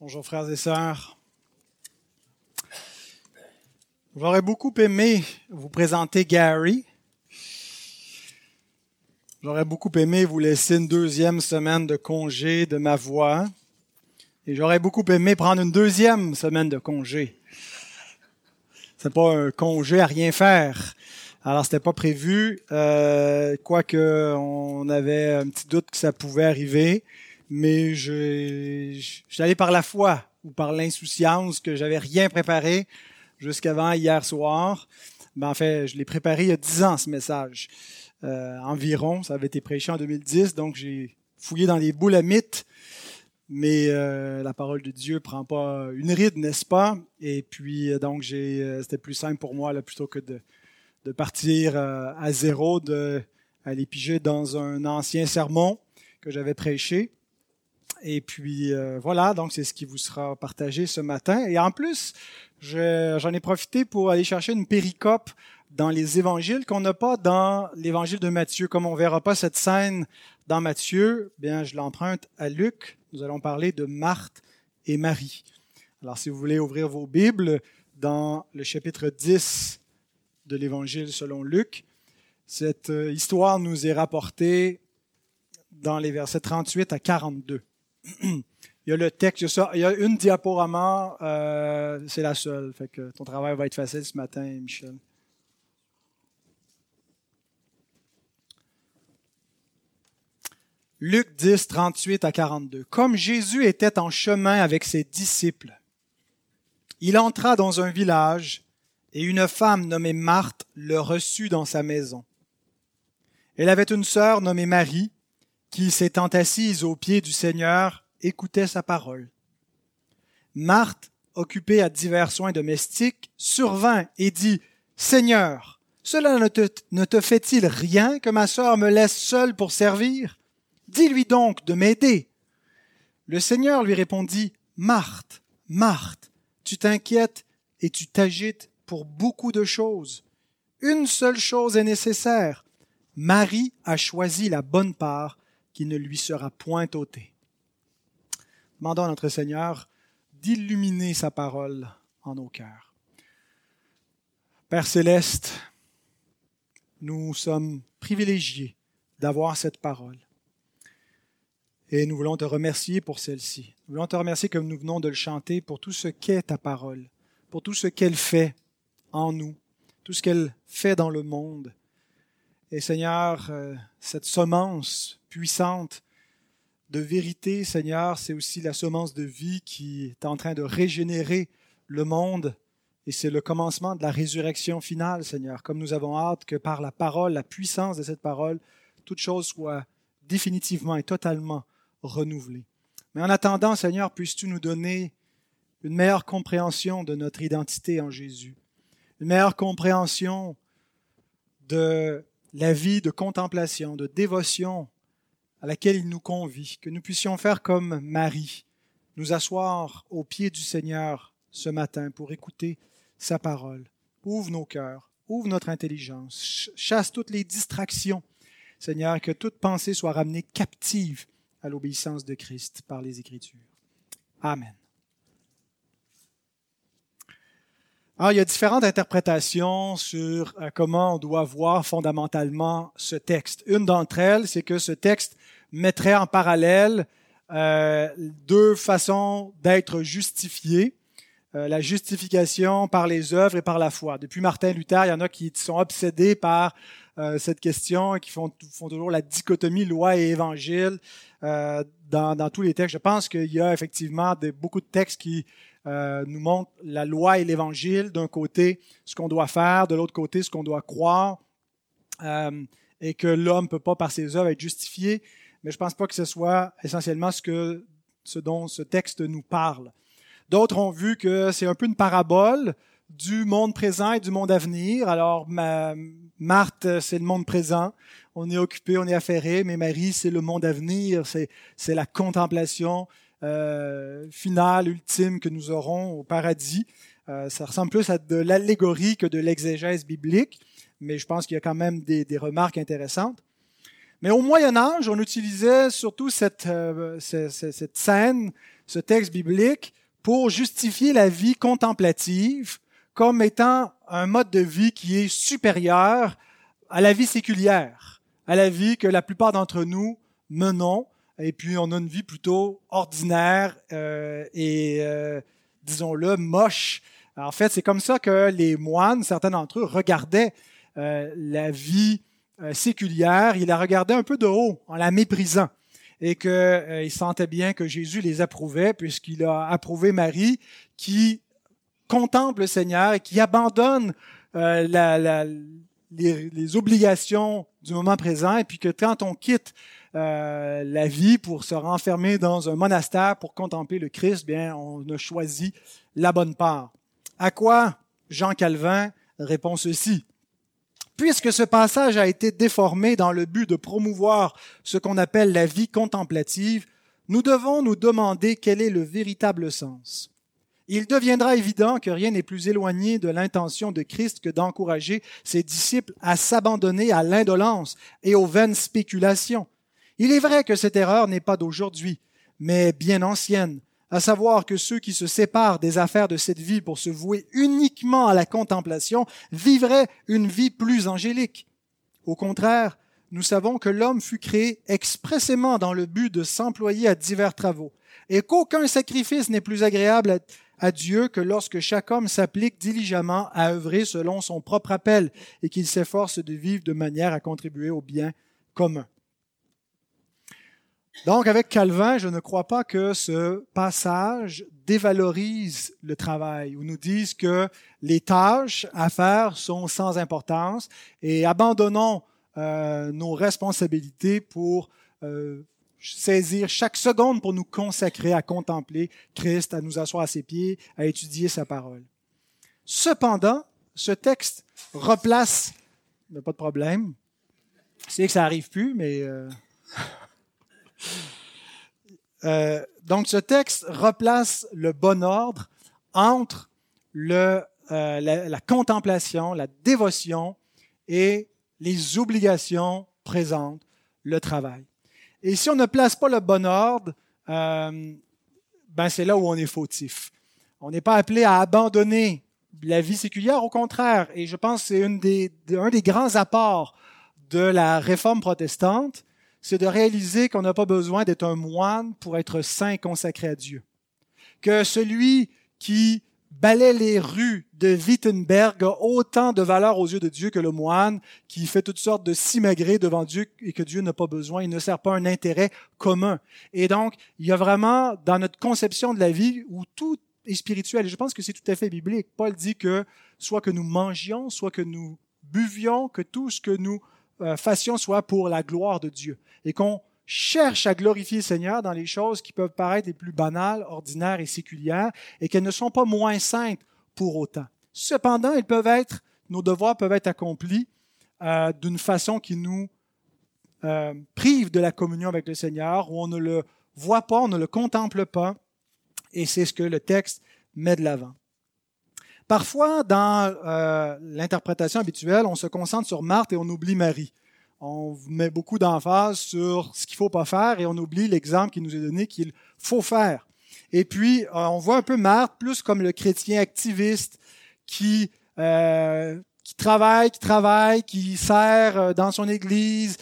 Bonjour frères et sœurs. J'aurais beaucoup aimé vous présenter Gary. J'aurais beaucoup aimé vous laisser une deuxième semaine de congé de ma voix. Et j'aurais beaucoup aimé prendre une deuxième semaine de congé. C'est pas un congé à rien faire. Alors c'était pas prévu, euh, quoique on avait un petit doute que ça pouvait arriver mais je, je allé par la foi ou par l'insouciance que j'avais rien préparé jusqu'avant hier soir. Ben, en fait, je l'ai préparé il y a dix ans, ce message. Euh, environ, ça avait été prêché en 2010, donc j'ai fouillé dans les boules à mythes, mais euh, la parole de Dieu prend pas une ride, n'est-ce pas? Et puis, euh, donc, j'ai, euh, c'était plus simple pour moi, là, plutôt que de, de partir à zéro, de aller piger dans un ancien sermon que j'avais prêché. Et puis euh, voilà, donc c'est ce qui vous sera partagé ce matin. Et en plus, j'en ai profité pour aller chercher une péricope dans les évangiles qu'on n'a pas dans l'évangile de Matthieu. Comme on verra pas cette scène dans Matthieu, bien je l'emprunte à Luc. Nous allons parler de Marthe et Marie. Alors si vous voulez ouvrir vos Bibles dans le chapitre 10 de l'évangile selon Luc, cette euh, histoire nous est rapportée dans les versets 38 à 42. il y a le texte, il y a, une diaporama, euh, c'est la seule. Fait que ton travail va être facile ce matin, Michel. Luc 10, 38 à 42. Comme Jésus était en chemin avec ses disciples, il entra dans un village et une femme nommée Marthe le reçut dans sa maison. Elle avait une sœur nommée Marie qui, s'étant assise aux pieds du Seigneur, écoutait sa parole. Marthe, occupée à divers soins domestiques, survint et dit, Seigneur, cela ne te, ne te fait-il rien que ma sœur me laisse seule pour servir? Dis-lui donc de m'aider. Le Seigneur lui répondit, Marthe, Marthe, tu t'inquiètes et tu t'agites pour beaucoup de choses. Une seule chose est nécessaire. Marie a choisi la bonne part qui ne lui sera point ôtée. Demandons à notre Seigneur d'illuminer sa parole en nos cœurs. Père céleste, nous sommes privilégiés d'avoir cette parole. Et nous voulons te remercier pour celle-ci. Nous voulons te remercier comme nous venons de le chanter pour tout ce qu'est ta parole, pour tout ce qu'elle fait en nous, tout ce qu'elle fait dans le monde. Et Seigneur, euh, cette semence puissante de vérité, Seigneur, c'est aussi la semence de vie qui est en train de régénérer le monde. Et c'est le commencement de la résurrection finale, Seigneur. Comme nous avons hâte que par la parole, la puissance de cette parole, toute chose soit définitivement et totalement renouvelée. Mais en attendant, Seigneur, puisses-tu nous donner une meilleure compréhension de notre identité en Jésus, une meilleure compréhension de la vie de contemplation, de dévotion à laquelle il nous convie, que nous puissions faire comme Marie, nous asseoir aux pieds du Seigneur ce matin pour écouter sa parole. Ouvre nos cœurs, ouvre notre intelligence, chasse toutes les distractions, Seigneur, que toute pensée soit ramenée captive à l'obéissance de Christ par les Écritures. Amen. Alors, il y a différentes interprétations sur euh, comment on doit voir fondamentalement ce texte. Une d'entre elles, c'est que ce texte mettrait en parallèle euh, deux façons d'être justifié. Euh, la justification par les œuvres et par la foi. Depuis Martin Luther, il y en a qui sont obsédés par euh, cette question et qui font, font, toujours la dichotomie loi et évangile euh, dans, dans, tous les textes. Je pense qu'il y a effectivement de, beaucoup de textes qui euh, nous montrent la loi et l'évangile. D'un côté, ce qu'on doit faire, de l'autre côté, ce qu'on doit croire, et que l'homme ne peut pas par ses œuvres être justifié mais je ne pense pas que ce soit essentiellement ce, que, ce dont ce texte nous parle. D'autres ont vu que c'est un peu une parabole du monde présent et du monde à venir. Alors, ma, Marthe, c'est le monde présent. On est occupé, on est affairé, mais Marie, c'est le monde à venir. C'est la contemplation euh, finale, ultime que nous aurons au paradis. Euh, ça ressemble plus à de l'allégorie que de l'exégèse biblique, mais je pense qu'il y a quand même des, des remarques intéressantes. Mais au Moyen Âge, on utilisait surtout cette, euh, cette, scène, ce texte biblique, pour justifier la vie contemplative comme étant un mode de vie qui est supérieur à la vie séculière, à la vie que la plupart d'entre nous menons, et puis on a une vie plutôt ordinaire euh, et, euh, disons-le, moche. En fait, c'est comme ça que les moines, certains d'entre eux, regardaient euh, la vie euh, séculière, il la regardait un peu de haut, en la méprisant, et qu'il euh, sentait bien que Jésus les approuvait, puisqu'il a approuvé Marie, qui contemple le Seigneur et qui abandonne la, les, obligations du moment présent, et puis que quand on quitte la vie pour se renfermer dans un monastère pour contempler le Christ, bien, on a choisi la bonne part. À quoi Jean Calvin répond ceci puisque ce passage a été déformé dans le but de promouvoir ce qu'on appelle la vie contemplative, nous devons nous demander quel est le véritable sens. Il deviendra évident que rien n'est plus éloigné de l'intention de Christ que d'encourager ses disciples à s'abandonner à l'indolence et aux vaines spéculations. Il est vrai que cette erreur n'est pas d'aujourd'hui, mais bien ancienne, à savoir que ceux qui se séparent des affaires de cette vie pour se vouer uniquement à la contemplation vivraient une vie plus angélique. Au contraire, nous savons que l'homme fut créé expressément dans le but de s'employer à divers travaux, et qu'aucun sacrifice n'est plus agréable à Dieu que lorsque chaque homme s'applique diligemment à œuvrer selon son propre appel et qu'il s'efforce de vivre de manière à contribuer au bien commun. Donc, avec Calvin, je ne crois pas que ce passage dévalorise le travail ou nous dise que les tâches à faire sont sans importance et abandonnons euh, nos responsabilités pour euh, saisir chaque seconde pour nous consacrer à contempler Christ, à nous asseoir à ses pieds, à étudier sa parole. Cependant, ce texte replace, pas de problème, c'est que ça arrive plus, mais euh, euh, donc ce texte replace le bon ordre entre le, euh, la, contemplation, la dévotion et les obligations présentes, le travail. Et si on ne place pas le bon ordre, euh, ben c'est là où on est fautif. On n'est pas appelé à abandonner la vie séculière, au contraire. Et je pense que c'est un des, un des grands apports de la réforme protestante, c'est de réaliser qu'on n'a pas besoin d'être un moine pour être saint et consacré à Dieu. Que celui qui balaie les rues de Wittenberg a autant de valeur aux yeux de Dieu que le moine qui fait toutes sortes de simagrées devant Dieu et que Dieu n'a pas besoin. Il ne sert pas un intérêt commun. Et donc, il y a vraiment dans notre conception de la vie où tout est spirituel. Et je pense que c'est tout à fait biblique. Paul dit que soit que nous mangions, soit que nous buvions, que tout ce que nous fassions soit pour la gloire de Dieu et qu'on cherche à glorifier le Seigneur dans les choses qui peuvent paraître les plus banales, ordinaires et séculières et qu'elles ne sont pas moins saintes pour autant. Cependant, elles peuvent être, nos devoirs peuvent être accomplis euh, d'une façon qui nous euh, prive de la communion avec le Seigneur, où on ne le voit pas, on ne le contemple pas, et c'est ce que le texte met de l'avant. Parfois, dans euh, l'interprétation habituelle, on se concentre sur Marthe et on oublie Marie. On met beaucoup d'emphase sur ce qu'il faut pas faire et on oublie l'exemple qui nous est donné qu'il faut faire. Et puis, euh, on voit un peu Marthe plus comme le chrétien activiste qui euh, qui travaille, qui travaille, qui sert euh, dans son église,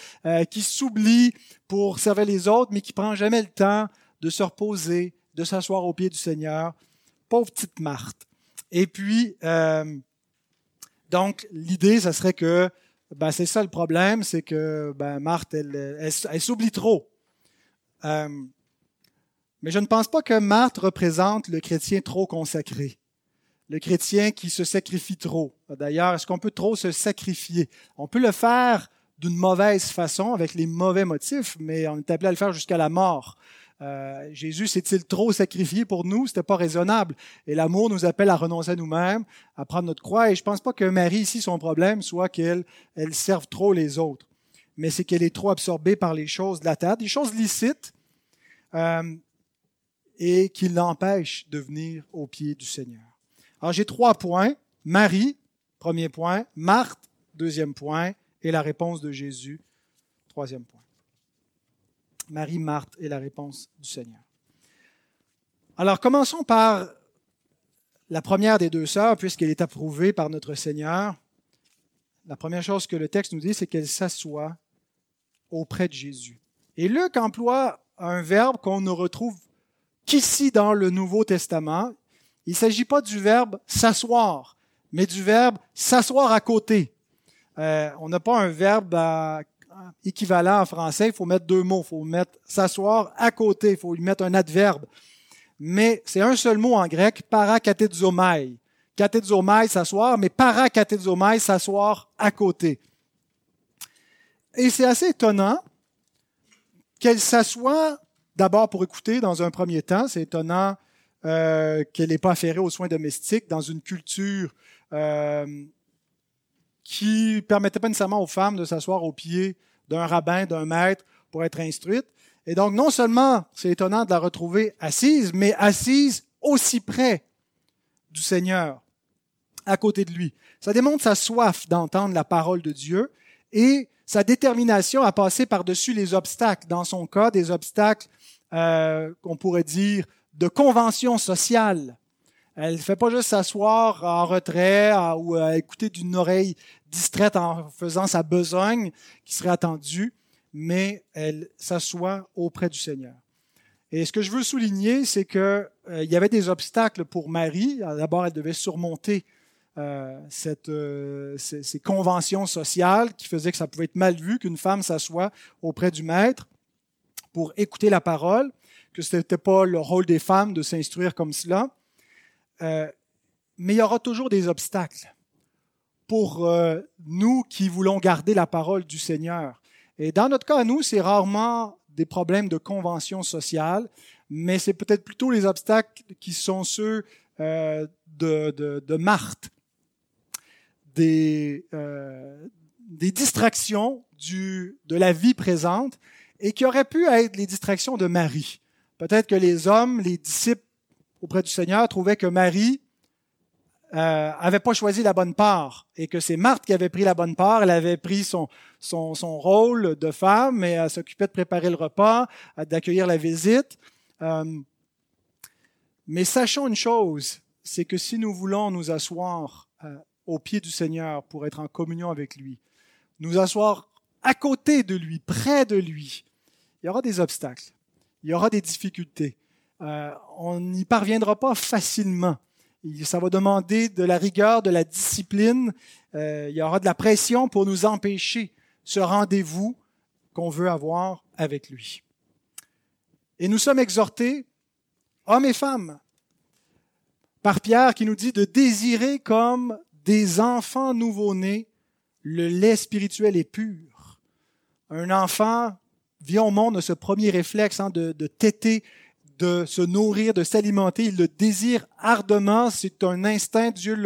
qui s'oublie pour servir les autres, mais qui prend jamais le temps de se reposer, de s'asseoir au pied du Seigneur. Pauvre petite Marthe. Et puis, euh, donc, l'idée, ça serait que, ben, c'est ça le problème, c'est que ben, Marthe, elle, elle, s'oublie trop. Euh, mais je ne pense pas que Marthe représente le chrétien trop consacré, le chrétien qui se sacrifie trop. D'ailleurs, est-ce qu'on peut trop se sacrifier? On peut le faire d'une mauvaise façon, avec les mauvais motifs, mais on est appelé à le faire jusqu'à la mort. Euh, Jésus s'est-il trop sacrifié pour nous? C'était pas raisonnable. Et l'amour nous appelle à renoncer à nous-mêmes, à prendre notre croix. Et je pense pas que Marie, ici, son problème soit qu'elle elle serve trop les autres, mais c'est qu'elle est trop absorbée par les choses de la terre, des choses licites, euh, et qui l'empêchent de venir au pied du Seigneur. Alors j'ai trois points. Marie, premier point. Marthe, deuxième point. Et la réponse de Jésus, troisième point. Marie, Marthe est la réponse du Seigneur. Alors commençons par la première des deux sœurs, puisqu'elle est approuvée par notre Seigneur. La première chose que le texte nous dit, c'est qu'elle s'assoit auprès de Jésus. Et Luc emploie un verbe qu'on ne retrouve qu'ici dans le Nouveau Testament. Il ne s'agit pas du verbe s'asseoir, mais du verbe s'asseoir à côté. Euh, on n'a pas un verbe euh, équivalent en français. Il faut mettre deux mots. Il faut mettre s'asseoir à côté. Il faut lui mettre un adverbe. Mais c'est un seul mot en grec, parakatedzomai. Katedzomai, s'asseoir, mais parakatedzomai, s'asseoir à côté. Et c'est assez étonnant qu'elle s'assoie d'abord pour écouter dans un premier temps. C'est étonnant euh, qu'elle n'ait pas affairé aux soins domestiques dans une culture euh, qui permettait pas nécessairement aux femmes de s'asseoir au pied d'un rabbin, d'un maître pour être instruites. Et donc, non seulement c'est étonnant de la retrouver assise, mais assise aussi près du Seigneur, à côté de lui. Ça démontre sa soif d'entendre la parole de Dieu et sa détermination à passer par-dessus les obstacles, dans son cas, des obstacles euh, qu'on pourrait dire de convention sociale. Elle ne fait pas juste s'asseoir en retrait ou à écouter d'une oreille distraite en faisant sa besogne qui serait attendue, mais elle s'assoit auprès du Seigneur. Et ce que je veux souligner, c'est qu'il euh, y avait des obstacles pour Marie. D'abord, elle devait surmonter euh, cette, euh, ces, conventions sociales qui faisaient que ça pouvait être mal vu qu'une femme s'assoie auprès du maître pour écouter la parole, que ce n'était pas le rôle des femmes de s'instruire comme cela. Euh, mais il y aura toujours des obstacles pour nous qui voulons garder la parole du Seigneur. Et dans notre cas, nous, c'est rarement des problèmes de convention sociale, mais c'est peut-être plutôt les obstacles qui sont ceux de, de, de Marthe, des, euh, distractions de la vie présente et qui auraient pu être les distractions de Marie. Peut-être que les hommes, les disciples auprès du Seigneur trouvaient que Marie euh, avait pas choisi la bonne part et que c'est Marthe qui avait pris la bonne part. Elle avait pris son, son, son rôle de femme et elle s'occupait de préparer le repas, d'accueillir la visite. Euh, mais sachons une chose, c'est que si nous voulons nous asseoir euh, au pied du Seigneur pour être en communion avec lui, nous asseoir à côté de lui, près de lui, il y aura des obstacles, il y aura des difficultés. Euh, on n'y parviendra pas facilement. Ça va demander de la rigueur, de la discipline. Euh, il y aura de la pression pour nous empêcher ce rendez-vous qu'on veut avoir avec lui. Et nous sommes exhortés, hommes et femmes, par Pierre qui nous dit de désirer comme des enfants nouveau-nés, le lait spirituel est pur. Un enfant vient au monde de ce premier réflexe hein, de, de téter, de se nourrir, de s'alimenter. Il le désire ardemment. C'est un instinct. Dieu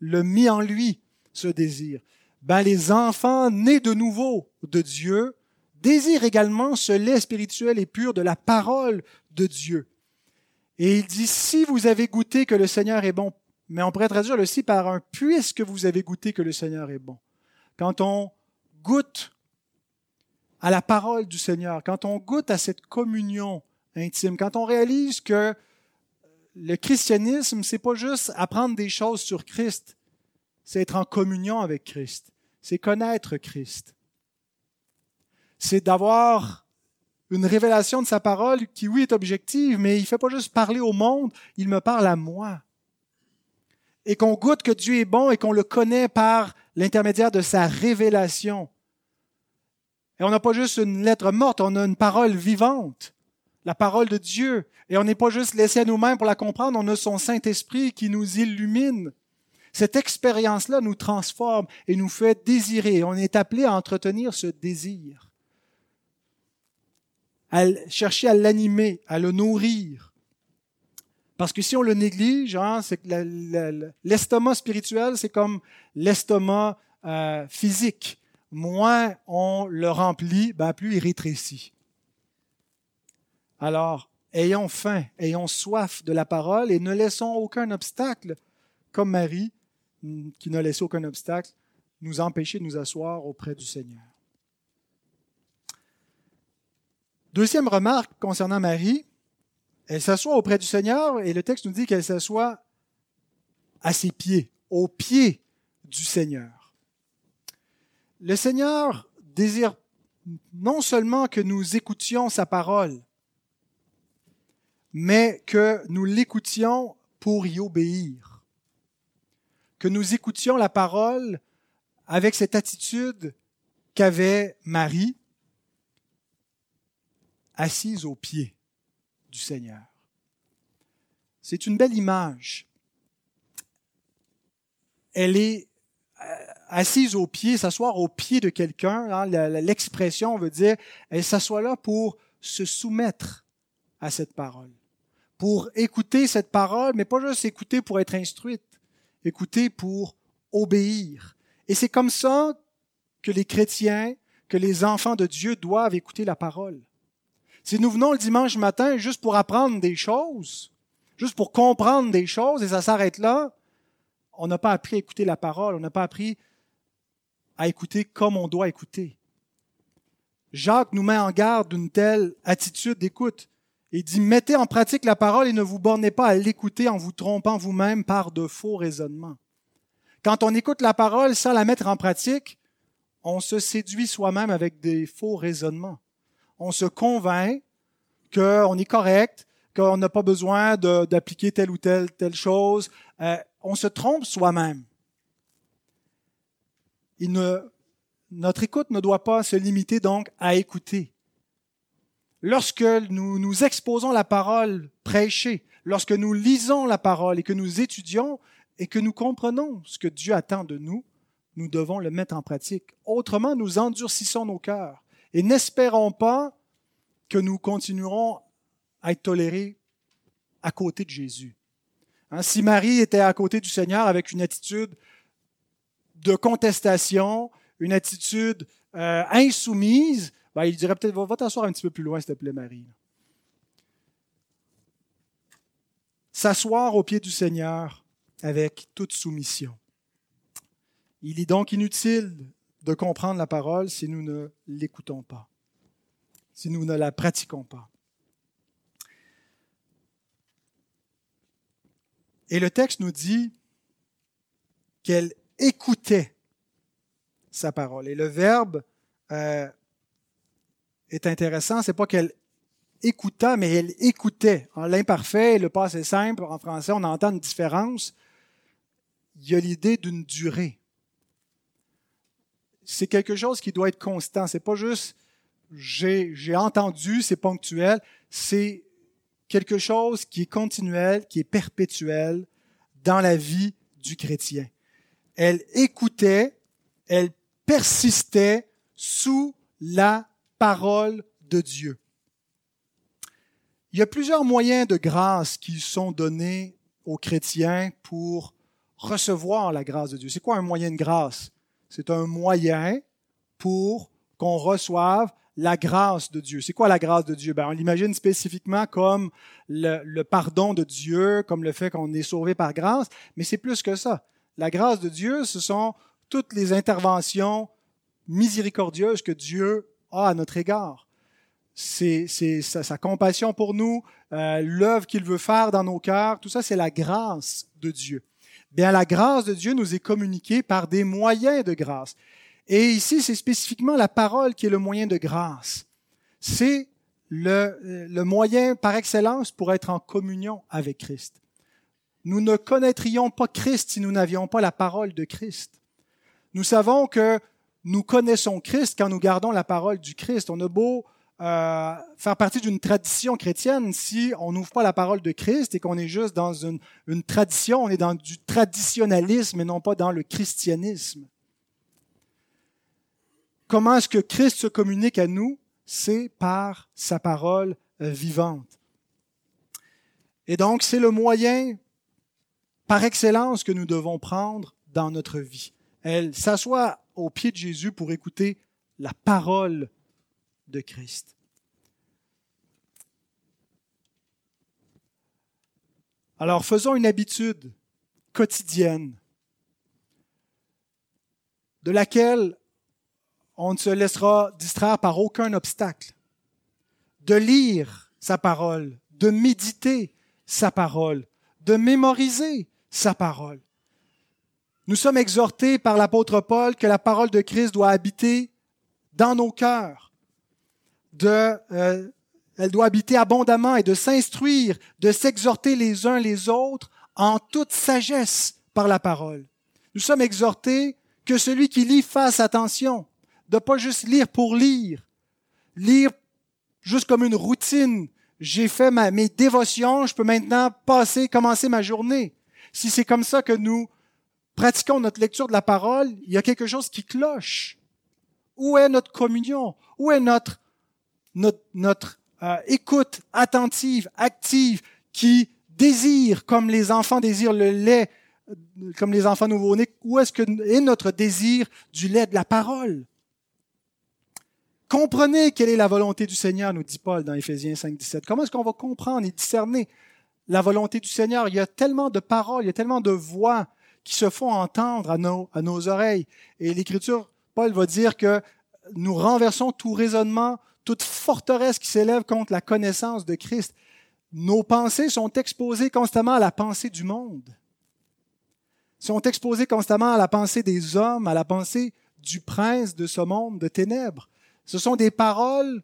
l'a mis en lui, ce désir. Ben, les enfants nés de nouveau de Dieu désirent également ce lait spirituel et pur de la parole de Dieu. Et il dit, si vous avez goûté que le Seigneur est bon, mais on pourrait traduire aussi par un puisque vous avez goûté que le Seigneur est bon. Quand on goûte à la parole du Seigneur, quand on goûte à cette communion intime, quand on réalise que le christianisme, c'est pas juste apprendre des choses sur Christ, c'est être en communion avec Christ, c'est connaître Christ. C'est d'avoir une révélation de sa parole qui, oui, est objective, mais il ne fait pas juste parler au monde, il me parle à moi et qu'on goûte que Dieu est bon et qu'on le connaît par l'intermédiaire de sa révélation. Et on n'a pas juste une lettre morte, on a une parole vivante, la parole de Dieu. Et on n'est pas juste laissé à nous-mêmes pour la comprendre, on a son Saint-Esprit qui nous illumine. Cette expérience-là nous transforme et nous fait désirer. On est appelé à entretenir ce désir, à chercher à l'animer, à le nourrir. Parce que si on le néglige, hein, c'est l'estomac spirituel, c'est comme l'estomac euh, physique. Moins on le remplit, ben plus il rétrécit. Alors, ayons faim, ayons soif de la parole et ne laissons aucun obstacle, comme Marie, qui n'a laissé aucun obstacle, nous empêcher de nous asseoir auprès du Seigneur. Deuxième remarque concernant Marie, elle s'assoit auprès du Seigneur et le texte nous dit qu'elle s'assoit à ses pieds, aux pieds du Seigneur. Le Seigneur désire non seulement que nous écoutions sa parole, mais que nous l'écoutions pour y obéir. Que nous écoutions la parole avec cette attitude qu'avait Marie, assise aux pieds du Seigneur. C'est une belle image. Elle est euh, assise aux pieds, s'asseoir aux pieds de quelqu'un. Hein, l'expression veut dire, elle s'assoit là pour se soumettre à cette parole, pour écouter cette parole, mais pas juste écouter pour être instruite, écouter pour obéir. Et c'est comme ça que les chrétiens, que les enfants de Dieu doivent écouter la parole. Si nous venons le dimanche matin juste pour apprendre des choses, juste pour comprendre des choses, et ça s'arrête là, on n'a pas appris à écouter la parole, on n'a pas appris à écouter comme on doit écouter. Jacques nous met en garde d'une telle attitude d'écoute. Il dit, mettez en pratique la parole et ne vous bornez pas à l'écouter en vous trompant vous-même par de faux raisonnements. Quand on écoute la parole sans la mettre en pratique, on se séduit soi-même avec des faux raisonnements on se convainc qu'on est correct, qu'on n'a pas besoin d'appliquer telle ou telle, chose. Euh, on se trompe soi-même. notre écoute ne doit pas se limiter donc à écouter. Lorsque nous nous exposons la parole prêchée, lorsque nous lisons la parole et que nous étudions et que nous comprenons ce que Dieu attend de nous, nous devons le mettre en pratique. Autrement, nous endurcissons nos cœurs. Et n'espérons pas que nous continuerons à être tolérés à côté de Jésus. Hein, si Marie était à côté du Seigneur avec une attitude de contestation, une attitude euh, insoumise, ben, il dirait peut-être va, t'asseoir un petit peu plus loin, s'il te plaît, Marie. S'asseoir au pied du Seigneur avec toute soumission. Il est donc inutile de comprendre la parole si nous ne l'écoutons pas, si nous ne la pratiquons pas. Et le texte nous dit qu'elle écoutait sa parole. Et le verbe euh, est intéressant, c'est pas qu'elle écouta, mais elle écoutait. En l'imparfait, le passé simple, en français, on entend une différence. Il y a l'idée d'une durée c'est quelque chose qui doit être constant. C'est pas juste j'ai, j'ai entendu, c'est ponctuel. C'est quelque chose qui est continuel, qui est perpétuel dans la vie du chrétien. Elle écoutait, elle persistait sous la parole de Dieu. Il y a plusieurs moyens de grâce qui sont donnés aux chrétiens pour recevoir la grâce de Dieu. C'est quoi un moyen de grâce? c'est un moyen pour qu'on reçoive la grâce de Dieu. C'est quoi la grâce de Dieu? Ben, on l'imagine spécifiquement comme le, le, pardon de Dieu, comme le fait qu'on est sauvé par grâce, mais c'est plus que ça. La grâce de Dieu, ce sont toutes les interventions miséricordieuses que Dieu a à notre égard. C'est sa, sa, compassion pour nous, euh, l'œuvre qu'il veut faire dans nos cœurs, tout ça, c'est la grâce de Dieu. Bien, la grâce de Dieu nous est communiquée par des moyens de grâce. Et ici, c'est spécifiquement la parole qui est le moyen de grâce. C'est le, le, moyen par excellence pour être en communion avec Christ. Nous ne connaîtrions pas Christ si nous n'avions pas la parole de Christ. Nous savons que nous connaissons Christ quand nous gardons la parole du Christ. On a beau euh, faire partie d'une tradition chrétienne si on n'ouvre pas la parole de Christ et qu'on est juste dans une, une, tradition, on est dans du traditionnalisme et non pas dans le christianisme. Comment est-ce que Christ se communique à nous? C'est par sa parole vivante. Et donc, c'est le moyen par excellence que nous devons prendre dans notre vie. Elle s'assoit au pied de Jésus pour écouter la parole de Christ. Alors faisons une habitude quotidienne de laquelle on ne se laissera distraire par aucun obstacle, de lire sa parole, de méditer sa parole, de mémoriser sa parole. Nous sommes exhortés par l'apôtre Paul que la parole de Christ doit habiter dans nos cœurs, de, euh, elle doit habiter abondamment et de s'instruire, de s'exhorter les uns les autres en toute sagesse par la parole. Nous sommes exhortés que celui qui lit fasse attention, de pas juste lire pour lire, lire juste comme une routine. J'ai fait ma, mes dévotions, je peux maintenant passer, commencer ma journée. Si c'est comme ça que nous pratiquons notre lecture de la parole, il y a quelque chose qui cloche. Où est notre communion? Où est notre, notre, euh, écoute attentive, active, qui désire, comme les enfants désirent le lait, comme les enfants nouveau-nés, où est-ce que est notre désir du lait de la parole? Comprenez quelle est la volonté du Seigneur, nous dit Paul dans Éphésiens 5, 17. Comment est-ce qu'on va comprendre et discerner la volonté du Seigneur? Il y a tellement de paroles, il y a tellement de voix qui se font entendre à nos, à nos oreilles. Et l'Écriture, Paul va dire que nous renversons tout raisonnement, toute forteresse qui s'élève contre la connaissance de Christ. Nos pensées sont exposées constamment à la pensée du monde, sont exposées constamment à la pensée des hommes, à la pensée du prince de ce monde de ténèbres. Ce sont des paroles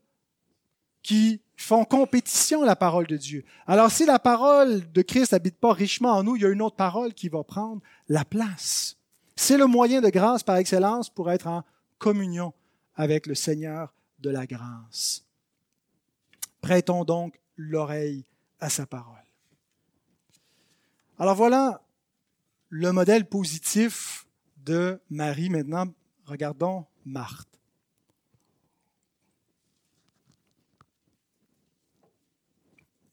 qui font compétition à la parole de Dieu. Alors si la parole de Christ n'habite pas richement en nous, il y a une autre parole qui va prendre la place. C'est le moyen de grâce par excellence pour être en communion avec le Seigneur de la grâce. Prêtons donc l'oreille à sa parole. Alors voilà le modèle positif de Marie. Maintenant, regardons Marthe.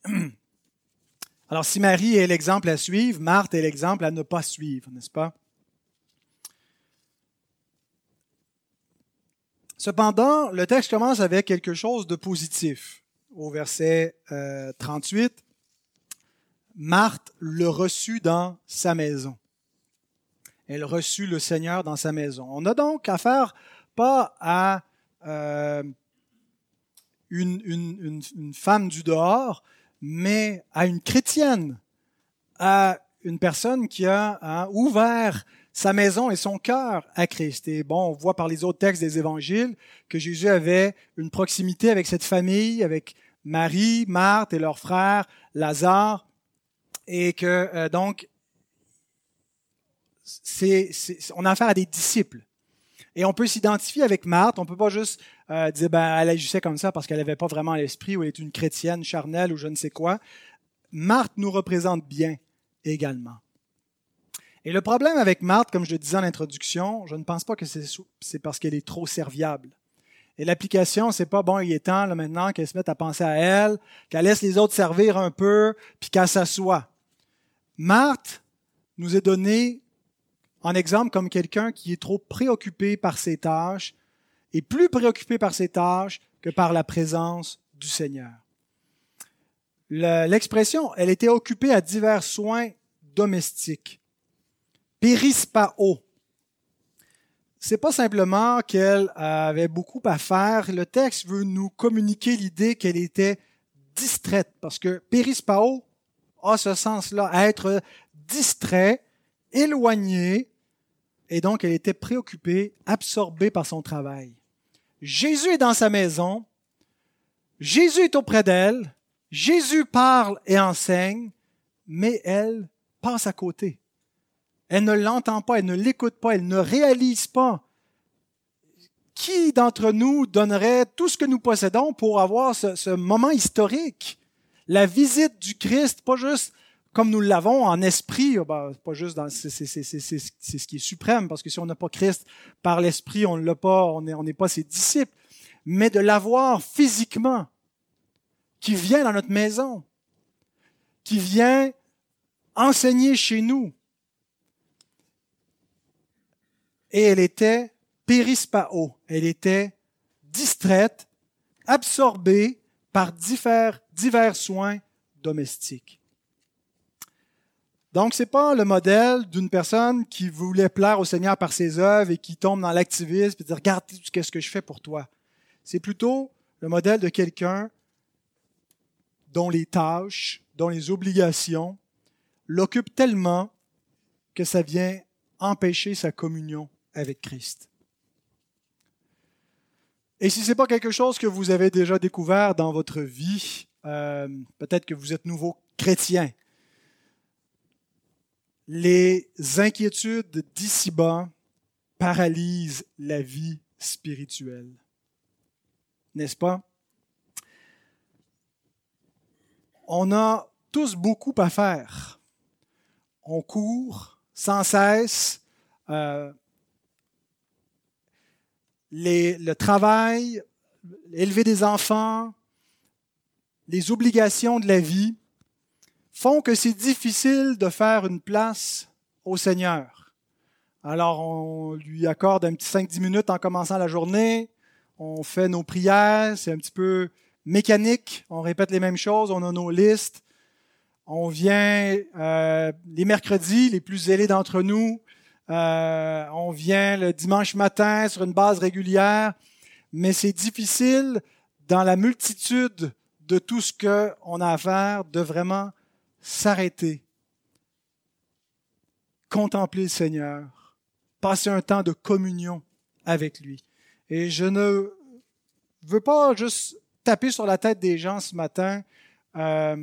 Alors, si Marie est l'exemple à suivre, Marthe est l'exemple à ne pas suivre, n'est-ce pas? Cependant, le texte commence avec quelque chose de positif. Au verset 38, euh, Marthe le reçut dans sa maison. Elle reçut le Seigneur dans sa maison. On a donc affaire pas à euh, une, une, femme du dehors, mais à une chrétienne, à une personne qui a ouvert sa maison et son cœur à Christ. Et bon, on voit par les autres textes des évangiles que Jésus avait une proximité avec cette famille, avec Marie, Marthe et leur frère Lazare, et que euh, donc c'est, on a affaire à des disciples. Et on peut s'identifier avec Marthe. On peut pas juste euh, dire ben elle agissait comme ça parce qu'elle n'avait pas vraiment l'esprit ou elle est une chrétienne charnelle ou je ne sais quoi. Marthe nous représente bien également. Et le problème avec Marthe, comme je le disais en introduction, je ne pense pas que c'est parce qu'elle est trop serviable. Et l'application, c'est pas bon, il est temps là, maintenant qu'elle se mette à penser à elle, qu'elle laisse les autres servir un peu, puis qu'elle s'assoit. Marthe nous est donnée en exemple comme quelqu'un qui est trop préoccupé par ses tâches et plus préoccupé par ses tâches que par la présence du Seigneur. L'expression, elle était occupée à divers soins domestiques. Périspao. C'est pas simplement qu'elle avait beaucoup à faire. Le texte veut nous communiquer l'idée qu'elle était distraite, parce que périspao a ce sens-là, être distrait, éloigné, et donc elle était préoccupée, absorbée par son travail. Jésus est dans sa maison, Jésus est auprès d'elle, Jésus parle et enseigne, mais elle passe à côté. Elle ne l'entend pas, elle ne l'écoute pas, elle ne réalise pas. Qui d'entre nous donnerait tout ce que nous possédons pour avoir ce, moment historique? La visite du Christ, pas juste comme nous l'avons en esprit, ben, pas juste dans, c'est, ce qui est suprême, parce que si on n'a pas Christ par l'esprit, on ne l'a pas, on n'est on pas ses disciples, mais de l'avoir physiquement, qui vient dans notre maison, qui vient enseigner chez nous. Et elle était périspao, elle était distraite, absorbée par divers, divers soins domestiques. Donc, c'est pas le modèle d'une personne qui voulait plaire au Seigneur par ses œuvres et qui tombe dans l'activisme et dit regarde ce que je fais pour toi. C'est plutôt le modèle de quelqu'un dont les tâches, dont les obligations l'occupent tellement que ça vient empêcher sa communion avec Christ. Et si ce n'est pas quelque chose que vous avez déjà découvert dans votre vie, euh, peut-être que vous êtes nouveau chrétien, les inquiétudes d'ici-bas paralysent la vie spirituelle. N'est-ce pas? On a tous beaucoup à faire. On court sans cesse. Euh, le travail, élever des enfants, les obligations de la vie font que c'est difficile de faire une place au Seigneur. Alors on lui accorde un petit 5-10 minutes en commençant la journée, on fait nos prières, c'est un petit peu mécanique, on répète les mêmes choses, on a nos listes, on vient euh, les mercredis, les plus zélés d'entre nous, euh, on vient le dimanche matin sur une base régulière, mais c'est difficile dans la multitude de tout ce qu'on a à faire de vraiment s'arrêter, contempler le Seigneur, passer un temps de communion avec lui. Et je ne veux pas juste taper sur la tête des gens ce matin euh,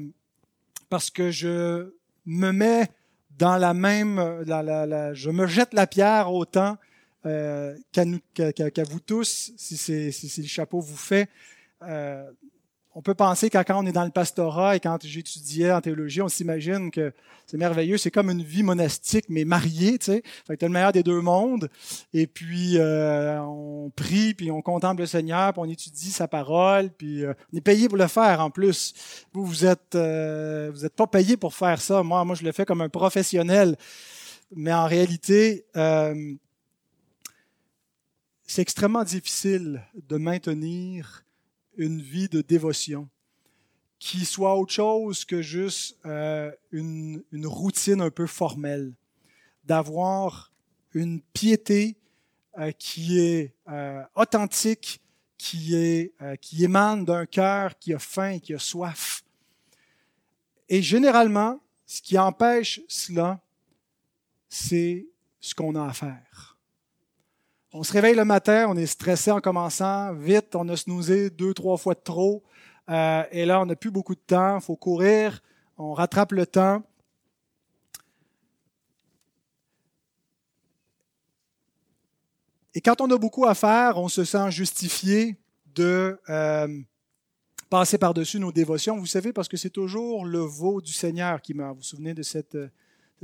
parce que je me mets dans la même, la, je me jette la pierre autant euh, qu'à vous tous, si le chapeau vous fait. Euh, on peut penser qu'à quand on est dans le pastorat et quand j'étudiais en théologie, on s'imagine que c'est merveilleux, c'est comme une vie monastique mais mariée, tu sais. Fait que le meilleur des deux mondes. Et puis euh, on prie, puis on contemple le Seigneur, puis on étudie sa parole, puis euh, on est payé pour le faire en plus. Vous vous êtes euh, vous êtes pas payé pour faire ça. Moi, moi je le fais comme un professionnel. Mais en réalité, c'est extrêmement difficile de maintenir une vie de dévotion qui soit autre chose que juste euh, une, une, routine un peu formelle, d'avoir une piété euh, qui est euh, authentique, qui, est, qui émane d'un cœur qui a faim, qui a soif. Et généralement, ce qui empêche cela, c'est ce qu'on a à faire. On se réveille le matin, on est stressé en commençant, vite, on a snoozé deux, trois fois de trop, euh, et là, on n'a plus beaucoup de temps, il faut courir, on rattrape le temps. Et quand on a beaucoup à faire, on se sent justifié de euh, passer par-dessus nos dévotions. Vous savez, parce que c'est toujours le veau du Seigneur qui meurt. Vous vous souvenez de cette, euh,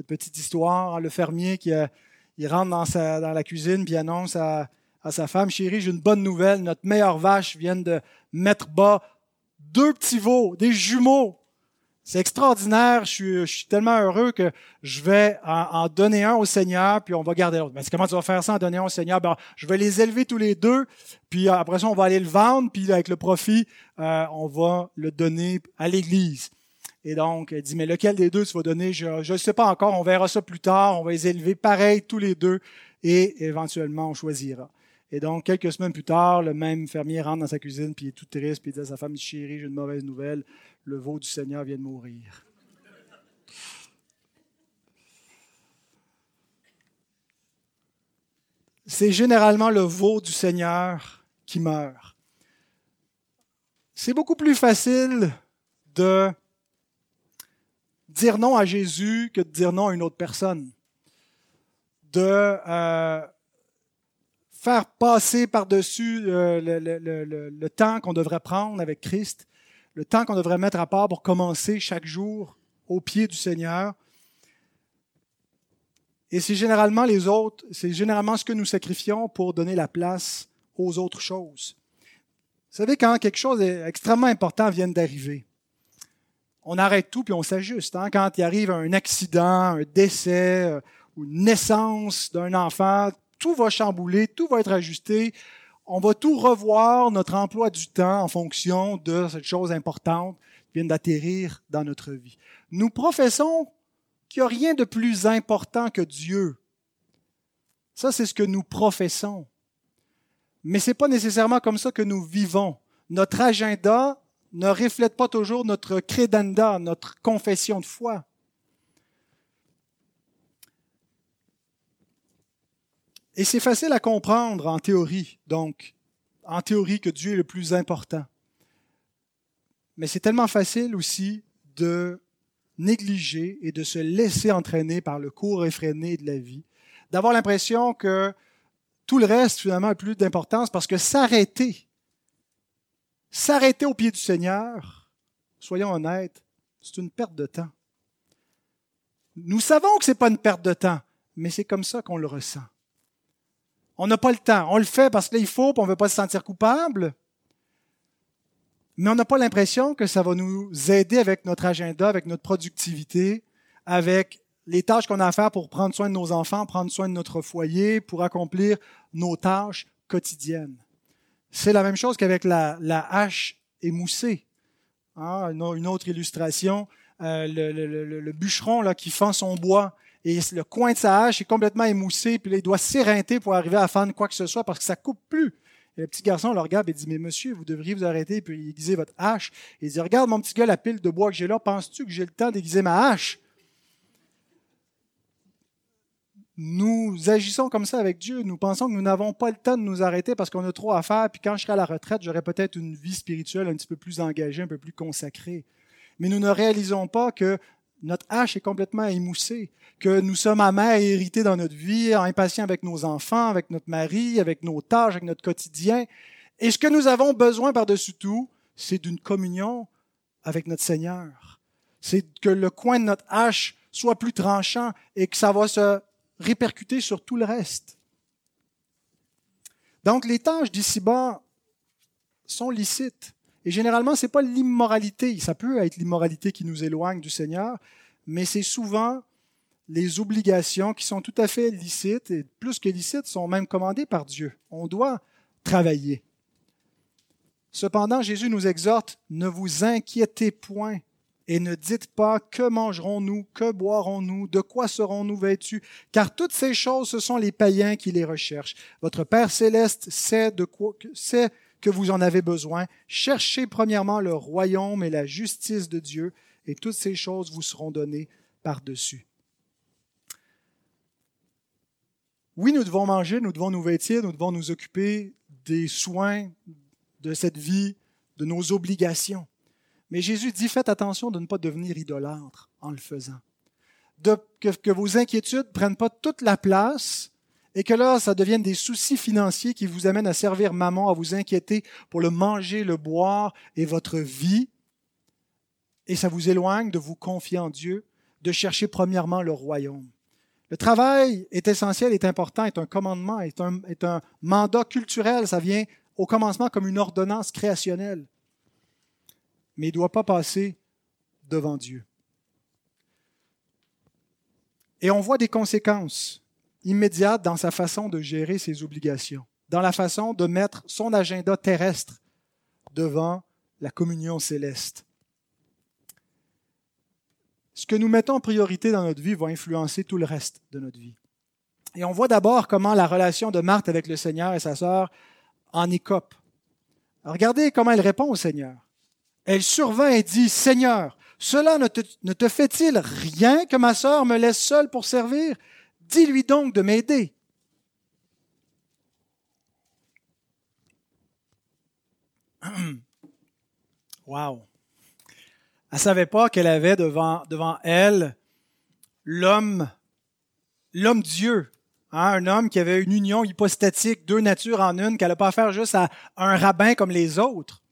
petite histoire, hein, le fermier qui a il rentre dans, sa, dans la cuisine puis annonce à, à sa femme, chérie, j'ai une bonne nouvelle, notre meilleure vache vient de mettre bas deux petits veaux, des jumeaux. C'est extraordinaire, je suis, tellement heureux que je vais en, donner un au Seigneur, puis on va garder l'autre. Mais comment tu vas faire ça, en donner un au Seigneur? Ben, je vais les élever tous les deux, puis après ça, on va aller le vendre, puis avec le profit, euh, on va le donner à l'Église. Et donc, elle dit, mais lequel des deux tu vas donner? Je ne sais pas encore, on verra ça plus tard, on va les élever pareil tous les deux et éventuellement on choisira. Et donc, quelques semaines plus tard, le même fermier rentre dans sa cuisine, puis il est tout triste, puis il dit à sa femme, chérie, j'ai une mauvaise nouvelle, le veau du Seigneur vient de mourir. C'est généralement le veau du Seigneur qui meurt. C'est beaucoup plus facile de dire non à Jésus que de dire non à une autre personne. De euh, faire passer par-dessus euh, le, temps qu'on devrait prendre avec Christ, le temps qu'on devrait mettre à part pour commencer chaque jour au pied du Seigneur. Et c'est généralement les autres, c'est généralement ce que nous sacrifions pour donner la place aux autres choses. Vous savez, quand quelque chose d'extrêmement important vient d'arriver, on arrête tout puis on s'ajuste. Hein? Quand il arrive un accident, un décès euh, ou une naissance d'un enfant, tout va chambouler, tout va être ajusté. On va tout revoir, notre emploi du temps, en fonction de cette chose importante qui vient d'atterrir dans notre vie. Nous professons qu'il n'y a rien de plus important que Dieu. Ça, c'est ce que nous professons. Mais ce n'est pas nécessairement comme ça que nous vivons. Notre agenda ne reflète pas toujours notre credenda, notre confession de foi. Et c'est facile à comprendre en théorie, donc, en théorie que Dieu est le plus important. Mais c'est tellement facile aussi de négliger et de se laisser entraîner par le cours effréné de la vie, d'avoir l'impression que tout le reste, finalement, a plus d'importance parce que s'arrêter, s'arrêter au pied du Seigneur, soyons honnêtes, c'est une perte de temps. Nous savons que ce n'est pas une perte de temps, mais c'est comme ça qu'on le ressent. On n'a pas le temps. On le fait parce qu'il faut, puis on ne veut pas se sentir coupable. Mais on n'a pas l'impression que ça va nous aider avec notre agenda, avec notre productivité, avec les tâches qu'on a à faire pour prendre soin de nos enfants, prendre soin de notre foyer, pour accomplir nos tâches quotidiennes. C'est la même chose qu'avec la, hache émoussée. Ah, une autre illustration, euh, le, bûcheron là, qui fend son bois et le coin de sa hache est complètement émoussé, puis là, il doit s'éreinter pour arriver à fendre quoi que ce soit parce que ça coupe plus. Et le petit garçon le regarde et dit, mais monsieur, vous devriez vous arrêter puis aiguiser votre hache. Et il dit, regarde mon petit gars, la pile de bois que j'ai là, penses-tu que j'ai le temps d'aiguiser ma hache? Nous agissons comme ça avec Dieu. Nous pensons que nous n'avons pas le temps de nous arrêter parce qu'on a trop à faire. Puis quand je serai à la retraite, j'aurai peut-être une vie spirituelle un petit peu plus engagée, un peu plus consacrée. Mais nous ne réalisons pas que notre hache est complètement émoussée, que nous sommes amers et irrités dans notre vie, impatients avec nos enfants, avec notre mari, avec nos tâches, avec notre quotidien. Et ce que nous avons besoin par-dessus tout, c'est d'une communion avec notre Seigneur. C'est que le coin de notre hache soit plus tranchant et que ça va se répercuter sur tout le reste. Donc les tâches d'ici-bas sont licites. Et généralement, ce n'est pas l'immoralité. Ça peut être l'immoralité qui nous éloigne du Seigneur, mais c'est souvent les obligations qui sont tout à fait licites, et plus que licites, sont même commandées par Dieu. On doit travailler. Cependant, Jésus nous exhorte, ne vous inquiétez point et ne dites pas que mangerons-nous, que boirons-nous, de quoi serons-nous vêtus, car toutes ces choses, ce sont les païens qui les recherchent. Votre Père céleste sait, de quoi, sait que vous en avez besoin. Cherchez premièrement le royaume et la justice de Dieu, et toutes ces choses vous seront données par-dessus. Oui, nous devons manger, nous devons nous vêtir, nous devons nous occuper des soins de cette vie, de nos obligations. Mais Jésus dit, faites attention de ne pas devenir idolâtre en le faisant. que, vos inquiétudes ne prennent pas toute la place et que là, ça devienne des soucis financiers qui vous amènent à servir maman, à vous inquiéter pour le manger, le boire et votre vie. Et ça vous éloigne de vous confier en Dieu, de chercher premièrement le royaume. Le travail est essentiel, est important, est un commandement, est un, est un mandat culturel. Ça vient au commencement comme une ordonnance créationnelle mais il ne doit pas passer devant Dieu. Et on voit des conséquences immédiates dans sa façon de gérer ses obligations, dans la façon de mettre son agenda terrestre devant la communion céleste. Ce que nous mettons en priorité dans notre vie va influencer tout le reste de notre vie. Et on voit d'abord comment la relation de Marthe avec le Seigneur et sa sœur en écope. regardez comment elle répond au Seigneur elle survint et dit, Seigneur, cela ne te, fait-il rien que ma sœur me laisse seule pour servir? Dis-lui donc de m'aider. Wow. Elle savait pas qu'elle avait devant, devant elle l'homme, l'homme Dieu, hein, un homme qui avait une union hypostatique, deux natures en une, qu'elle n'a pas affaire juste à un rabbin comme les autres.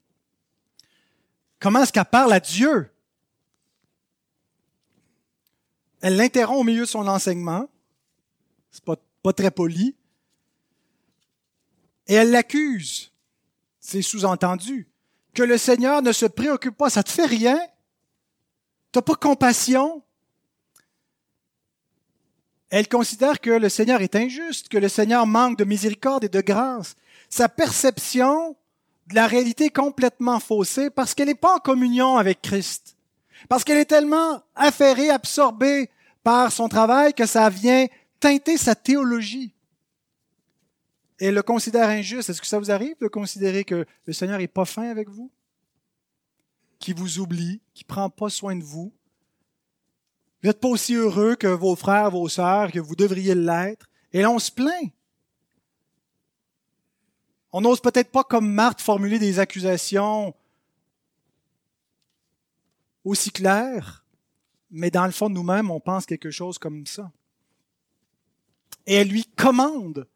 Comment est-ce qu'elle parle à Dieu? Elle l'interrompt au milieu de son enseignement. C'est pas, pas très poli. Et elle l'accuse. C'est sous-entendu. Que le Seigneur ne se préoccupe pas. Ça te fait rien? T'as pas compassion? Elle considère que le Seigneur est injuste, que le Seigneur manque de miséricorde et de grâce. Sa perception la réalité complètement faussée parce qu'elle n'est pas en communion avec Christ. Parce qu'elle est tellement affairée, absorbée par son travail que ça vient teinter sa théologie. Et elle le considère injuste. Est-ce que ça vous arrive de considérer que le Seigneur n'est pas fin avec vous? qui vous oublie, qui prend pas soin de vous? Vous n'êtes pas aussi heureux que vos frères, vos sœurs, que vous devriez l'être? Et là, on se plaint. On n'ose peut-être pas, comme Marthe, formuler des accusations aussi claires, mais dans le fond nous-mêmes, on pense quelque chose comme ça. Et elle lui commande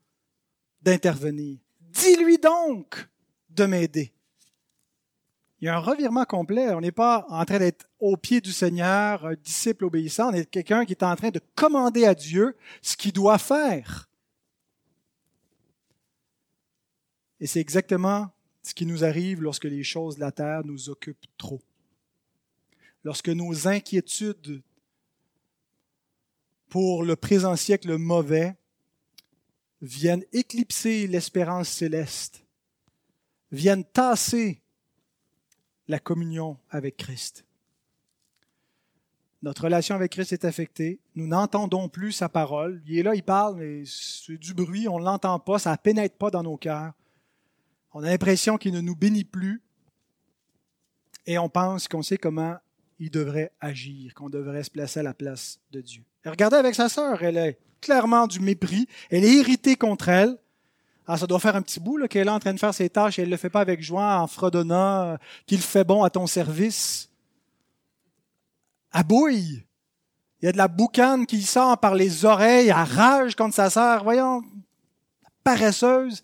d'intervenir. Dis-lui donc de m'aider. Il y a un revirement complet. On n'est pas en train d'être au pied du Seigneur, un disciple obéissant. On est quelqu'un qui est en train de commander à Dieu ce qu'il doit faire. Et c'est exactement ce qui nous arrive lorsque les choses de la terre nous occupent trop. Lorsque nos inquiétudes pour le présent siècle mauvais viennent éclipser l'espérance céleste, viennent tasser la communion avec Christ. Notre relation avec Christ est affectée. Nous n'entendons plus sa parole. Il est là, il parle, mais c'est du bruit, on ne l'entend pas, ça ne pénètre pas dans nos cœurs. On a l'impression qu'il ne nous bénit plus et on pense qu'on sait comment il devrait agir, qu'on devrait se placer à la place de Dieu. regardez avec sa sœur, elle est clairement du mépris, elle est irritée contre elle. Ah, ça doit faire un petit bout qu'elle est en train de faire ses tâches et elle ne le fait pas avec joie en fredonnant euh, qu'il fait bon à ton service. À bouille. Il y a de la boucane qui sort par les oreilles, elle rage contre sa sœur. Voyons, paresseuse.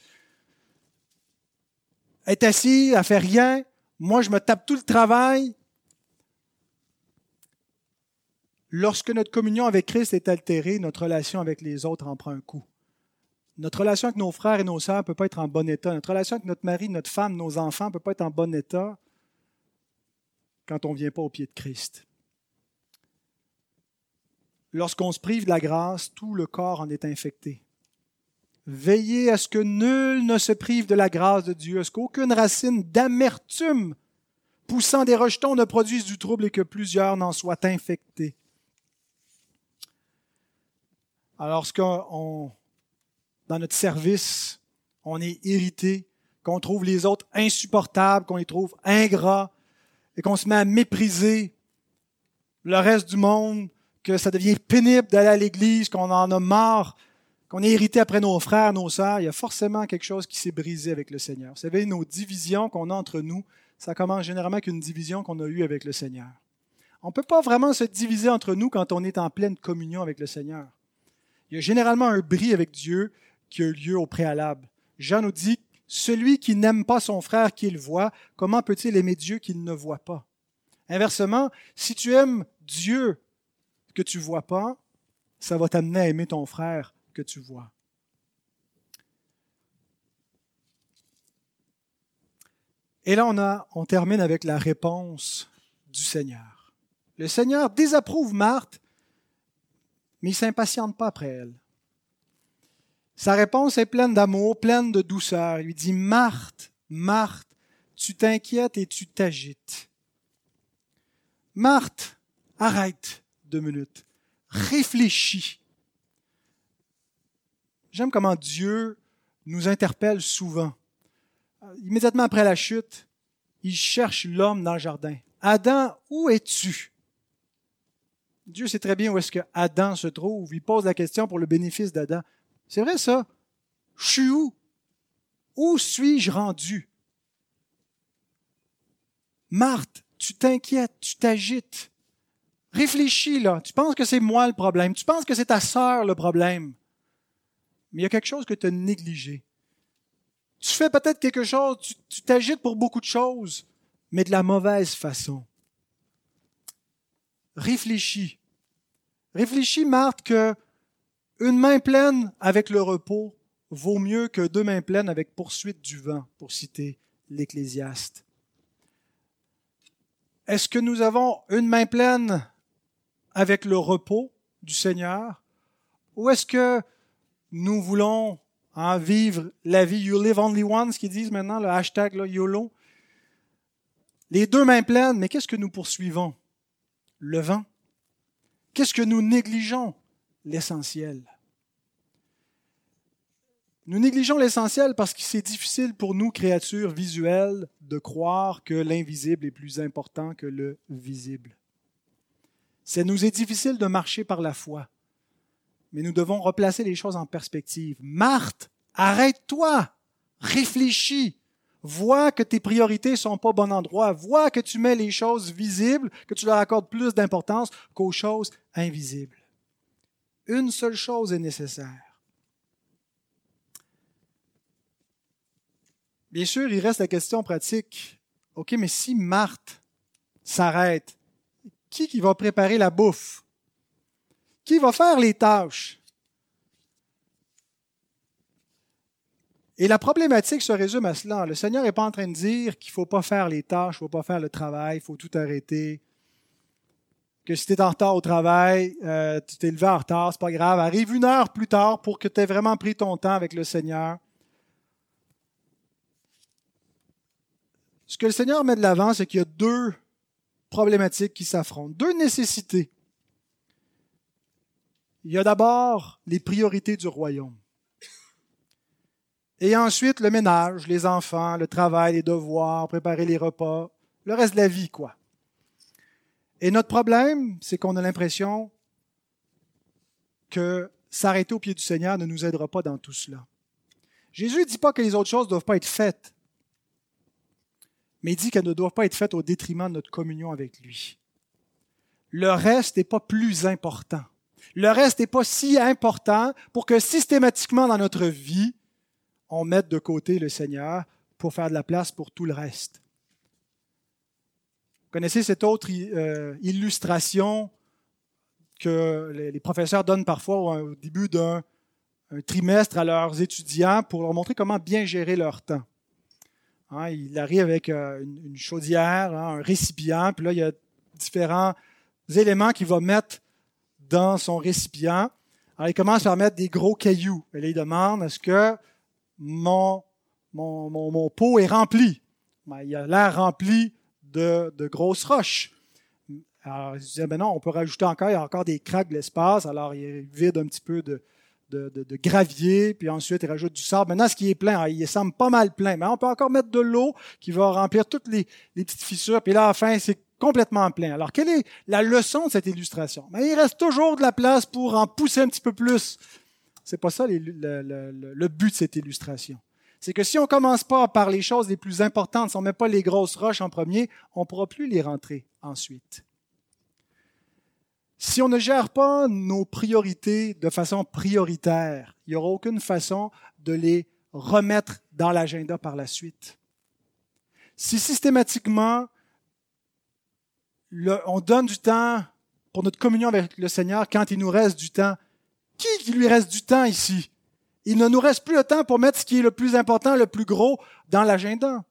Est assise, elle fait rien. Moi, je me tape tout le travail. Lorsque notre communion avec Christ est altérée, notre relation avec les autres en prend un coup. Notre relation avec nos frères et nos sœurs ne peut pas être en bon état. Notre relation avec notre mari, notre femme, nos enfants ne peut pas être en bon état quand on ne vient pas au pied de Christ. Lorsqu'on se prive de la grâce, tout le corps en est infecté. Veillez à ce que nul ne se prive de la grâce de Dieu, à ce qu'aucune racine d'amertume poussant des rejetons ne produise du trouble et que plusieurs n'en soient infectés. Alors, lorsqu'on, dans notre service, on est irrité, qu'on trouve les autres insupportables, qu'on les trouve ingrats, et qu'on se met à mépriser le reste du monde, que ça devient pénible d'aller à l'église, qu'on en a marre qu'on est irrité après nos frères, nos sœurs, il y a forcément quelque chose qui s'est brisé avec le Seigneur. Vous savez, nos divisions qu'on a entre nous, ça commence généralement avec une division qu'on a eue avec le Seigneur. On ne peut pas vraiment se diviser entre nous quand on est en pleine communion avec le Seigneur. Il y a généralement un bris avec Dieu qui a eu lieu au préalable. Jean nous dit, celui qui n'aime pas son frère qu'il voit, comment peut-il aimer Dieu qu'il ne voit pas? Inversement, si tu aimes Dieu que tu vois pas, ça va t'amener à aimer ton frère que tu vois. Et là, on, a, on termine avec la réponse du Seigneur. Le Seigneur désapprouve Marthe, mais il ne s'impatiente pas après elle. Sa réponse est pleine d'amour, pleine de douceur. Il lui dit, Marthe, Marthe, tu t'inquiètes et tu t'agites. Marthe, arrête deux minutes. Réfléchis. J'aime comment Dieu nous interpelle souvent. Immédiatement après la chute, il cherche l'homme dans le jardin. Adam, où es-tu? Dieu sait très bien où est-ce que Adam se trouve. Il pose la question pour le bénéfice d'Adam. C'est vrai ça? Je suis où? Où suis-je rendu? Marthe, tu t'inquiètes, tu t'agites. Réfléchis là. Tu penses que c'est moi le problème. Tu penses que c'est ta sœur le problème mais il y a quelque chose que tu as négligé. Tu fais peut-être quelque chose, tu t'agites pour beaucoup de choses, mais de la mauvaise façon. Réfléchis. Réfléchis, Marthe, que une main pleine avec le repos vaut mieux que deux mains pleines avec poursuite du vent, pour citer l'Ecclésiaste. Est-ce que nous avons une main pleine avec le repos du Seigneur? Ou est-ce que nous voulons en vivre la vie You live only once, qu'ils disent maintenant, le hashtag YOLO. Les deux mains pleines, mais qu'est-ce que nous poursuivons? Le vent. Qu'est-ce que nous négligeons? L'essentiel. Nous négligeons l'essentiel parce que c'est difficile pour nous, créatures visuelles, de croire que l'invisible est plus important que le visible. Ça nous est difficile de marcher par la foi, mais nous devons replacer les choses en perspective. Marthe, arrête-toi, réfléchis, vois que tes priorités sont pas au bon endroit, vois que tu mets les choses visibles, que tu leur accordes plus d'importance qu'aux choses invisibles. Une seule chose est nécessaire Bien sûr, il reste la question pratique. OK, mais si Marthe s'arrête, qui qui va préparer la bouffe? Qui va faire les tâches? Et la problématique se résume à cela. Le Seigneur n'est pas en train de dire qu'il ne faut pas faire les tâches, il ne faut pas faire le travail, il faut tout arrêter. Que si tu es en retard au travail, euh, tu t'es levé en retard, c'est pas grave. Arrive une heure plus tard pour que tu aies vraiment pris ton temps avec le Seigneur. Ce que le Seigneur met de l'avant, c'est qu'il y a deux problématiques qui s'affrontent, deux nécessités. Il y a d'abord les priorités du royaume. Et ensuite, le ménage, les enfants, le travail, les devoirs, préparer les repas, le reste de la vie, quoi. Et notre problème, c'est qu'on a l'impression que s'arrêter au pied du Seigneur ne nous aidera pas dans tout cela. Jésus ne dit pas que les autres choses ne doivent pas être faites mais il dit qu'elles ne doivent pas être faites au détriment de notre communion avec lui. Le reste n'est pas plus important. Le reste n'est pas si important pour que systématiquement dans notre vie, on mette de côté le Seigneur pour faire de la place pour tout le reste. Vous connaissez cette autre euh, illustration que les professeurs donnent parfois au début d'un trimestre à leurs étudiants pour leur montrer comment bien gérer leur temps. Hein, il arrive avec euh, une, chaudière, hein, un récipient, puis là, il y a différents éléments qu'il va mettre dans son récipient. Alors, il commence par mettre des gros cailloux. Et là, il demande, est-ce que mon, mon, mon, pot est rempli? Ben, il a l'air rempli de, de, grosses roches. Alors, il se dit, ben non, on peut rajouter encore, il y a encore des craques de l'espace. Alors, il vide un petit peu de, de, gravier, puis ensuite il rajoute du sable. Maintenant, ce qui est plein, hein, il semble pas mal plein, mais on peut encore mettre de l'eau qui va remplir toutes les, petites fissures, puis là, à la fin, c'est complètement plein. Alors, quelle est la leçon de cette illustration? Mais il reste toujours de la place pour en pousser un petit peu plus. C'est pas ça le, le, but de cette illustration. C'est que si on commence pas par les choses les plus importantes, si on met pas les grosses roches en premier, on pourra plus les rentrer ensuite. Si on ne gère pas nos priorités de façon prioritaire, il n'y aura aucune façon de les remettre dans l'agenda par la suite. Si systématiquement on donne du temps pour notre communion avec le Seigneur quand il nous reste du temps, qui, lui reste du temps ici? Il ne nous reste plus le temps pour mettre ce qui est le plus important, le plus gros dans l'agenda.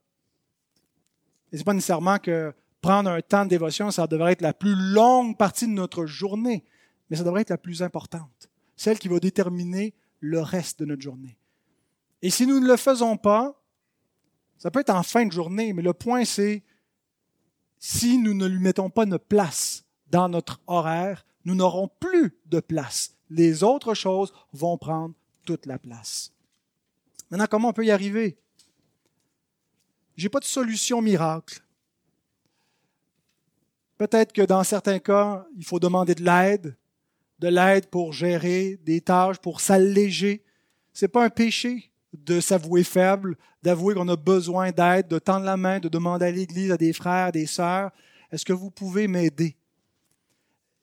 Et n'est pas nécessairement que prendre un temps de dévotion, ça devrait être la plus longue partie de notre journée, mais ça devrait être la plus importante, celle qui va déterminer le reste de notre journée. Et si nous ne le faisons pas, ça peut être en fin de journée, mais le point c'est, si nous ne lui mettons pas une place dans notre horaire, nous n'aurons plus de place. Les autres choses vont prendre toute la place. Maintenant, comment on peut y arriver? J'ai pas de solution miracle. Peut-être que dans certains cas, il faut demander de l'aide, de l'aide pour gérer des tâches, pour s'alléger. C'est pas un péché de s'avouer faible, d'avouer qu'on a besoin d'aide, de tendre la main, de demander à l'Église, à des frères, des sœurs, est-ce que vous pouvez m'aider?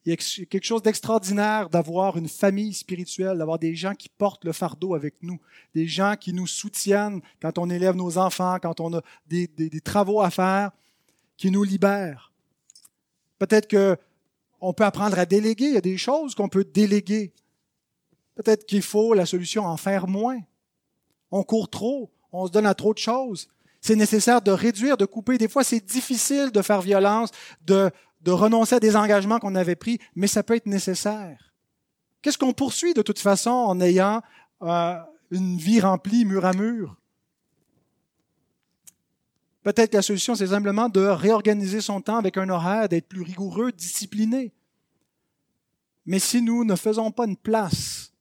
Il y a quelque chose d'extraordinaire d'avoir une famille spirituelle, d'avoir des gens qui portent le fardeau avec nous, des gens qui nous soutiennent quand on élève nos enfants, quand on a des, des travaux à faire, qui nous libèrent. Peut-être qu'on peut apprendre à déléguer. Il y a des choses qu'on peut déléguer. Peut-être qu'il faut la solution en faire moins. On court trop, on se donne à trop de choses. C'est nécessaire de réduire, de couper. Des fois, c'est difficile de faire violence, de, de renoncer à des engagements qu'on avait pris, mais ça peut être nécessaire. Qu'est-ce qu'on poursuit de toute façon en ayant euh, une vie remplie mur à mur? Peut-être que la solution, c'est simplement de réorganiser son temps avec un horaire, d'être plus rigoureux, discipliné. Mais si nous ne faisons pas une place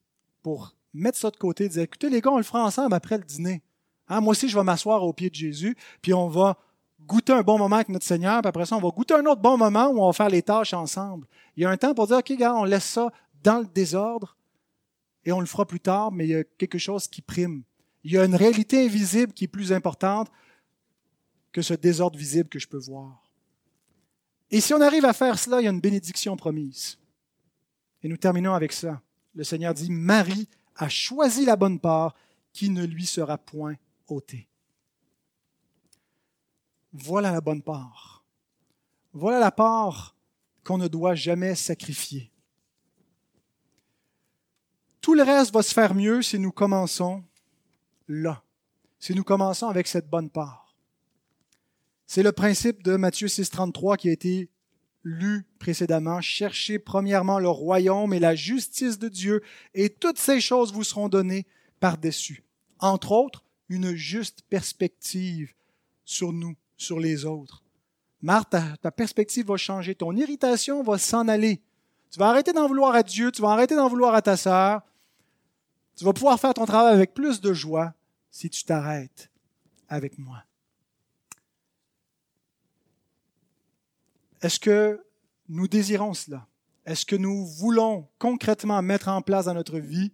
pour mettre ça de côté, dire, écoutez les gars, on le fera ensemble après le dîner. Hein, moi aussi, je vais m'asseoir au pied de Jésus, puis on va goûter un bon moment avec notre Seigneur, puis après ça, on va goûter un autre bon moment où on va faire les tâches ensemble. Il y a un temps pour dire, OK, gars, on laisse ça dans le désordre et on le fera plus tard, mais il y a quelque chose qui prime. Il y a une réalité invisible qui est plus importante que ce désordre visible que je peux voir. Et si on arrive à faire cela, il y a une bénédiction promise. Et nous terminons avec ça. Le Seigneur dit, Marie a choisi la bonne part qui ne lui sera point ôtée. Voilà la bonne part. Voilà la part qu'on ne doit jamais sacrifier. Tout le reste va se faire mieux si nous commençons là, si nous commençons avec cette bonne part. C'est le principe de Matthieu 6.33 qui a été lu précédemment. Cherchez premièrement le royaume et la justice de Dieu, et toutes ces choses vous seront données par-dessus. Entre autres, une juste perspective sur nous, sur les autres. Marthe, ta, perspective va changer, ton irritation va s'en aller. Tu vas arrêter d'en vouloir à Dieu, tu vas arrêter d'en vouloir à ta sœur. Tu vas pouvoir faire ton travail avec plus de joie si tu t'arrêtes avec moi. Est-ce que nous désirons cela? Est-ce que nous voulons concrètement mettre en place dans notre vie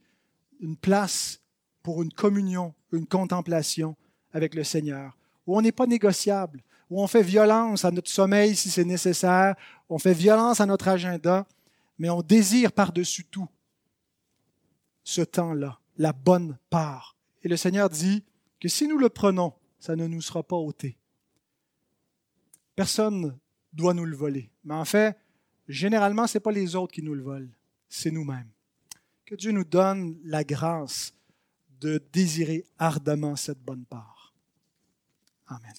une place pour une communion, une contemplation avec le Seigneur, où on n'est pas négociable, où on fait violence à notre sommeil si c'est nécessaire, on fait violence à notre agenda, mais on désire par-dessus tout ce temps-là, la bonne part. Et le Seigneur dit que si nous le prenons, ça ne nous sera pas ôté. Personne doit nous le voler. Mais en fait, généralement, ce n'est pas les autres qui nous le volent, c'est nous-mêmes. Que Dieu nous donne la grâce de désirer ardemment cette bonne part. Amen.